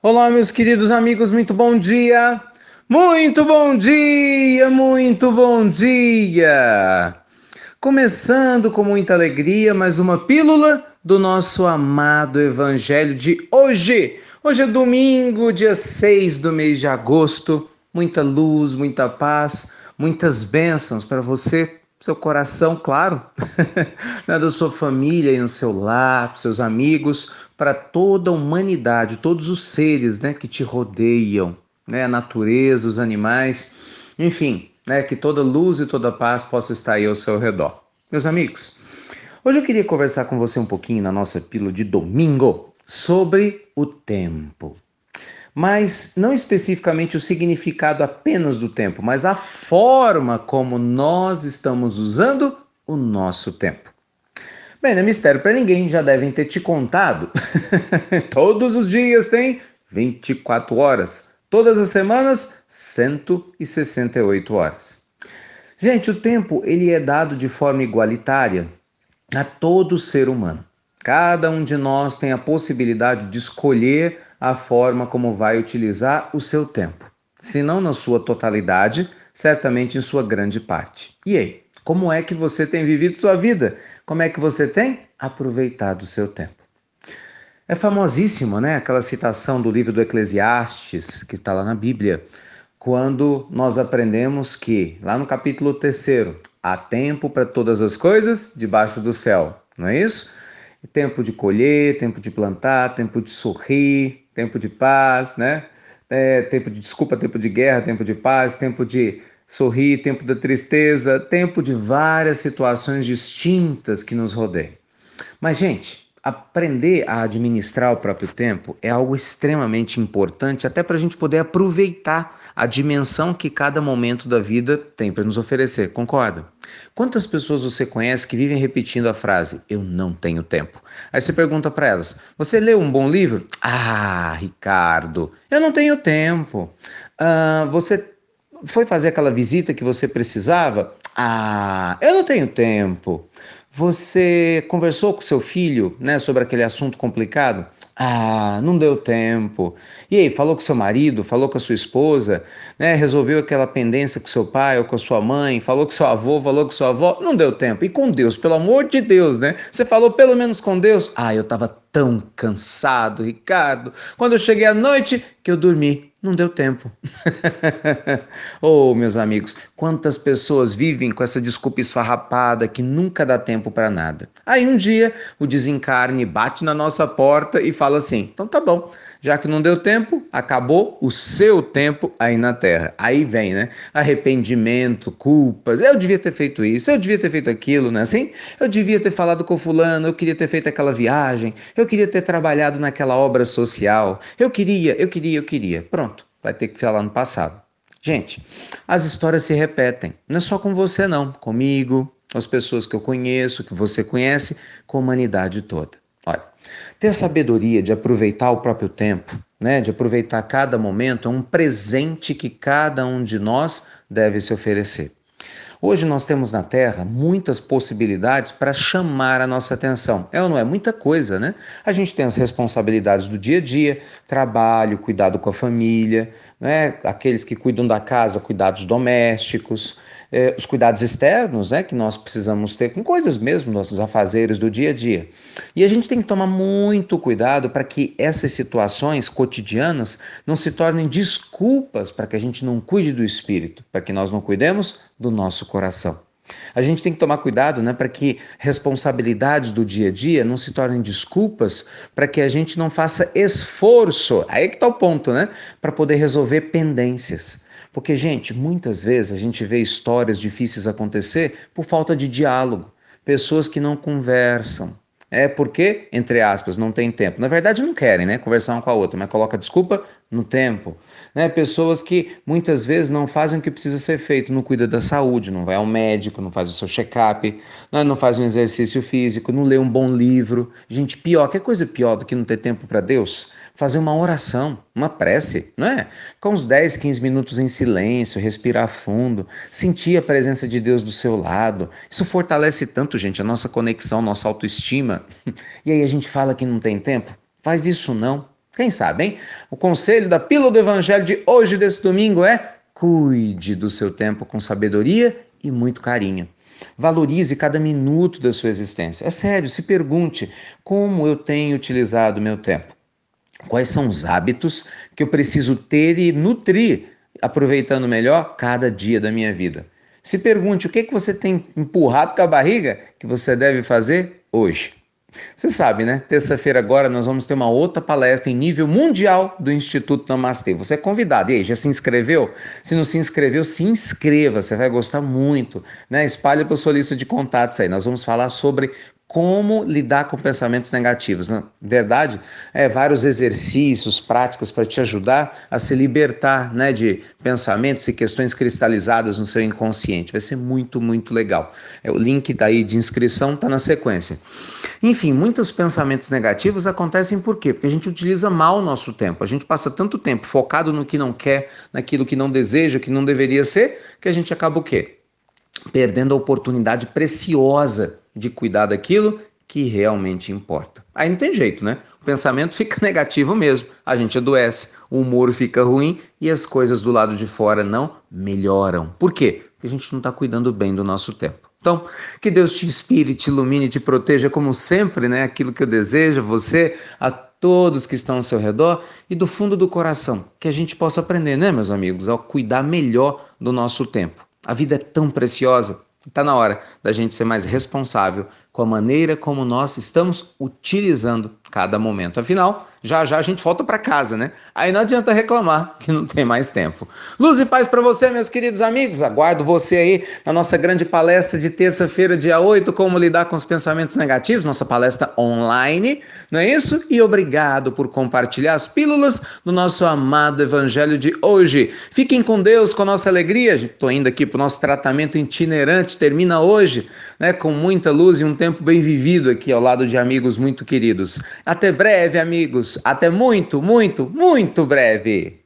Olá, meus queridos amigos, muito bom dia! Muito bom dia, muito bom dia! Começando com muita alegria, mais uma pílula do nosso amado Evangelho de hoje. Hoje é domingo, dia 6 do mês de agosto. Muita luz, muita paz, muitas bênçãos para você, seu coração, claro, né, da sua família e no seu lar, para seus amigos, para toda a humanidade, todos os seres né, que te rodeiam, né, a natureza, os animais, enfim, né, que toda luz e toda paz possa estar aí ao seu redor. Meus amigos, hoje eu queria conversar com você um pouquinho na nossa pílula de domingo sobre o tempo. Mas não especificamente o significado apenas do tempo, mas a forma como nós estamos usando o nosso tempo. Bem, não é mistério para ninguém, já devem ter te contado. Todos os dias tem 24 horas. Todas as semanas, 168 horas. Gente, o tempo ele é dado de forma igualitária a todo ser humano. Cada um de nós tem a possibilidade de escolher a forma como vai utilizar o seu tempo. Se não na sua totalidade, certamente em sua grande parte. E aí, como é que você tem vivido sua vida? Como é que você tem aproveitado o seu tempo? É famosíssimo, né? Aquela citação do livro do Eclesiastes, que está lá na Bíblia, quando nós aprendemos que, lá no capítulo 3, há tempo para todas as coisas debaixo do céu, não é isso? Tempo de colher, tempo de plantar, tempo de sorrir, tempo de paz, né? É, tempo de desculpa, tempo de guerra, tempo de paz, tempo de sorrir, tempo da tristeza, tempo de várias situações distintas que nos rodeiam. Mas, gente, aprender a administrar o próprio tempo é algo extremamente importante, até para a gente poder aproveitar a dimensão que cada momento da vida tem para nos oferecer, concorda? Quantas pessoas você conhece que vivem repetindo a frase eu não tenho tempo? Aí você pergunta para elas: você leu um bom livro? Ah, Ricardo, eu não tenho tempo. Ah, você foi fazer aquela visita que você precisava? Ah, eu não tenho tempo. Você conversou com seu filho, né, sobre aquele assunto complicado? Ah, não deu tempo. E aí, falou com seu marido, falou com a sua esposa, né? Resolveu aquela pendência com seu pai ou com a sua mãe, falou com seu avô, falou com sua avó, não deu tempo. E com Deus, pelo amor de Deus, né? Você falou pelo menos com Deus? Ah, eu estava tão cansado, Ricardo. Quando eu cheguei à noite, que eu dormi. Não deu tempo. oh, meus amigos, quantas pessoas vivem com essa desculpa esfarrapada que nunca dá tempo para nada. Aí um dia o desencarne bate na nossa porta e fala assim: então tá bom, já que não deu tempo, acabou o seu tempo aí na Terra. Aí vem, né? Arrependimento, culpas. Eu devia ter feito isso, eu devia ter feito aquilo, não é assim? Eu devia ter falado com fulano, eu queria ter feito aquela viagem, eu queria ter trabalhado naquela obra social. Eu queria, eu queria, eu queria. Pronto, vai ter que falar no passado. Gente, as histórias se repetem. Não é só com você, não. Comigo, com as pessoas que eu conheço, que você conhece, com a humanidade toda. Olha, ter a sabedoria de aproveitar o próprio tempo, né, de aproveitar cada momento, é um presente que cada um de nós deve se oferecer. Hoje nós temos na Terra muitas possibilidades para chamar a nossa atenção. É ou não é? Muita coisa, né? A gente tem as responsabilidades do dia a dia, trabalho, cuidado com a família, né? aqueles que cuidam da casa, cuidados domésticos, eh, os cuidados externos né, que nós precisamos ter com coisas mesmo, nossos afazeres do dia a dia. E a gente tem que tomar muito cuidado para que essas situações cotidianas não se tornem desculpas para que a gente não cuide do espírito, para que nós não cuidemos do nosso coração. A gente tem que tomar cuidado né, para que responsabilidades do dia a dia não se tornem desculpas para que a gente não faça esforço. Aí que está o ponto, né? Para poder resolver pendências. Porque, gente, muitas vezes a gente vê histórias difíceis acontecer por falta de diálogo, pessoas que não conversam. É porque, entre aspas, não tem tempo. Na verdade, não querem, né? Conversar um com a outra, mas coloca desculpa no tempo. Né? Pessoas que muitas vezes não fazem o que precisa ser feito, não cuida da saúde, não vai ao médico, não faz o seu check-up, não, não faz um exercício físico, não lê um bom livro. Gente, pior, que coisa pior do que não ter tempo para Deus? Fazer uma oração, uma prece, não é? Com uns 10, 15 minutos em silêncio, respirar fundo, sentir a presença de Deus do seu lado. Isso fortalece tanto, gente, a nossa conexão, nossa autoestima. E aí a gente fala que não tem tempo? Faz isso não. Quem sabe, hein? O conselho da Pílula do Evangelho de hoje, desse domingo, é cuide do seu tempo com sabedoria e muito carinho. Valorize cada minuto da sua existência. É sério, se pergunte como eu tenho utilizado meu tempo. Quais são os hábitos que eu preciso ter e nutrir, aproveitando melhor cada dia da minha vida? Se pergunte o que, que você tem empurrado com a barriga que você deve fazer hoje. Você sabe, né? Terça-feira agora nós vamos ter uma outra palestra em nível mundial do Instituto Namastê. Você é convidado. E aí, já se inscreveu? Se não se inscreveu, se inscreva. Você vai gostar muito, né? Espalhe para sua lista de contatos aí. Nós vamos falar sobre como lidar com pensamentos negativos. Na verdade, é vários exercícios, práticas para te ajudar a se libertar né, de pensamentos e questões cristalizadas no seu inconsciente. Vai ser muito, muito legal. É, o link daí de inscrição está na sequência. Enfim, muitos pensamentos negativos acontecem por quê? Porque a gente utiliza mal o nosso tempo. A gente passa tanto tempo focado no que não quer, naquilo que não deseja, que não deveria ser, que a gente acaba o quê? Perdendo a oportunidade preciosa de cuidar daquilo que realmente importa. Aí não tem jeito, né? O pensamento fica negativo mesmo, a gente adoece, o humor fica ruim e as coisas do lado de fora não melhoram. Por quê? Porque a gente não está cuidando bem do nosso tempo. Então, que Deus te inspire, te ilumine, te proteja, como sempre, né? Aquilo que eu desejo, você, a todos que estão ao seu redor e do fundo do coração, que a gente possa aprender, né, meus amigos, a cuidar melhor do nosso tempo. A vida é tão preciosa Está na hora da gente ser mais responsável com a maneira como nós estamos utilizando cada momento. Afinal, já já a gente volta para casa, né? Aí não adianta reclamar que não tem mais tempo. Luz e paz para você, meus queridos amigos. Aguardo você aí na nossa grande palestra de terça-feira, dia 8, como lidar com os pensamentos negativos, nossa palestra online, não é isso? E obrigado por compartilhar as pílulas do nosso amado evangelho de hoje. Fiquem com Deus, com nossa alegria. Estou indo aqui para o nosso tratamento itinerante, termina hoje, né, com muita luz e um tempo bem vivido aqui ao lado de amigos muito queridos. Até breve, amigos. Até muito, muito, muito breve.